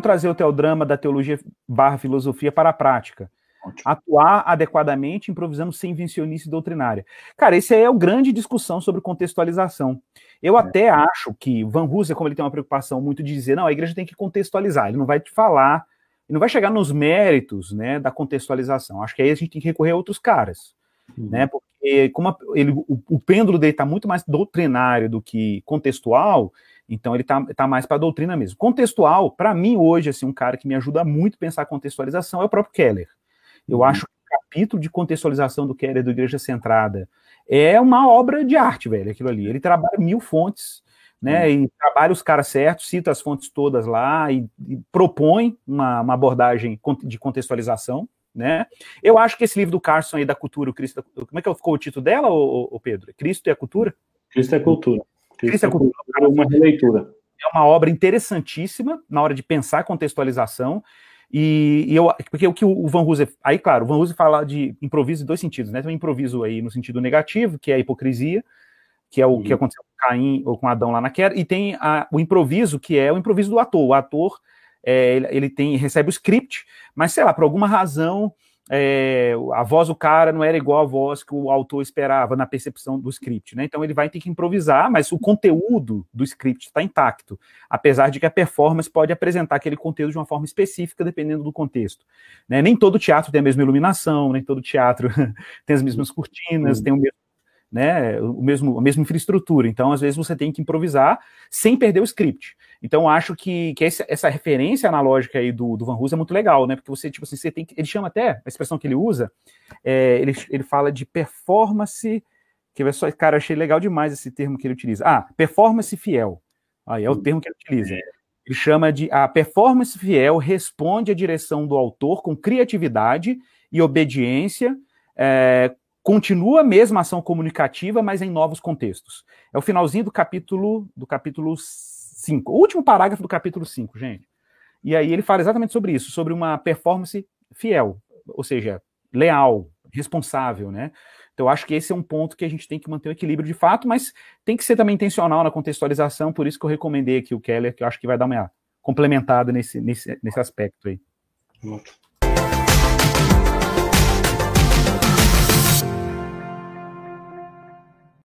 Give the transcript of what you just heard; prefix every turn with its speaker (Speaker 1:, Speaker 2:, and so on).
Speaker 1: como trazer o teodrama da teologia barra filosofia para a prática. Ótimo. Atuar adequadamente, improvisando sem invencionice doutrinária. Cara, esse aí é o grande discussão sobre contextualização. Eu é. até acho que Van Hooser, como ele tem uma preocupação muito de dizer, não, a igreja tem que contextualizar, ele não vai te falar, ele não vai chegar nos méritos né, da contextualização. Acho que aí a gente tem que recorrer a outros caras. Uhum. Né, porque como a, ele, o, o pêndulo dele está muito mais doutrinário do que contextual, então ele está tá mais para a doutrina mesmo. Contextual, para mim, hoje, assim, um cara que me ajuda muito a pensar a contextualização é o próprio Keller. Eu uhum. acho que o capítulo de contextualização do Keller do Igreja Centrada é uma obra de arte, velho, aquilo ali. Ele trabalha mil fontes, né? Uhum. E trabalha os caras certos, cita as fontes todas lá e, e propõe uma, uma, abordagem de contextualização, né? Eu acho que esse livro do Carson aí da cultura, o Cristo, como é que ficou o título dela, o, Pedro? Cristo e a cultura?
Speaker 2: Cristo é cultura.
Speaker 1: Cristo é uma releitura. É uma obra interessantíssima na hora de pensar contextualização. E, e, eu, porque o que o Van Hooser, aí claro, o Van Hooser fala de improviso em dois sentidos, né? Tem um improviso aí no sentido negativo, que é a hipocrisia, que é o uhum. que aconteceu com Caim ou com Adão lá na queda, e tem a, o improviso, que é o improviso do ator. O ator, é, ele, ele, tem, recebe o script, mas sei lá, por alguma razão, é, a voz do cara não era igual a voz que o autor esperava na percepção do script, né? Então ele vai ter que improvisar, mas o conteúdo do script está intacto, apesar de que a performance pode apresentar aquele conteúdo de uma forma específica, dependendo do contexto. Né? Nem todo teatro tem a mesma iluminação, nem todo teatro tem as mesmas cortinas, uhum. tem o mesmo né, o mesmo, a mesma infraestrutura. Então, às vezes, você tem que improvisar sem perder o script. Então, acho que, que essa, essa referência analógica aí do, do Van Hooser é muito legal, né? Porque você, tipo assim, você tem que. Ele chama até, a expressão que ele usa, é, ele, ele fala de performance. Que é só, cara, achei legal demais esse termo que ele utiliza. Ah, performance fiel. Aí é o termo que ele utiliza. Ele chama de a performance fiel responde à direção do autor com criatividade e obediência, é, continua a mesma ação comunicativa, mas em novos contextos. É o finalzinho do capítulo do capítulo 5, o último parágrafo do capítulo 5, gente. E aí ele fala exatamente sobre isso, sobre uma performance fiel, ou seja, leal, responsável, né? Então, acho que esse é um ponto que a gente tem que manter o equilíbrio de fato, mas tem que ser também intencional na contextualização, por isso que eu recomendei aqui o Keller, que eu acho que vai dar uma complementada nesse, nesse, nesse aspecto aí.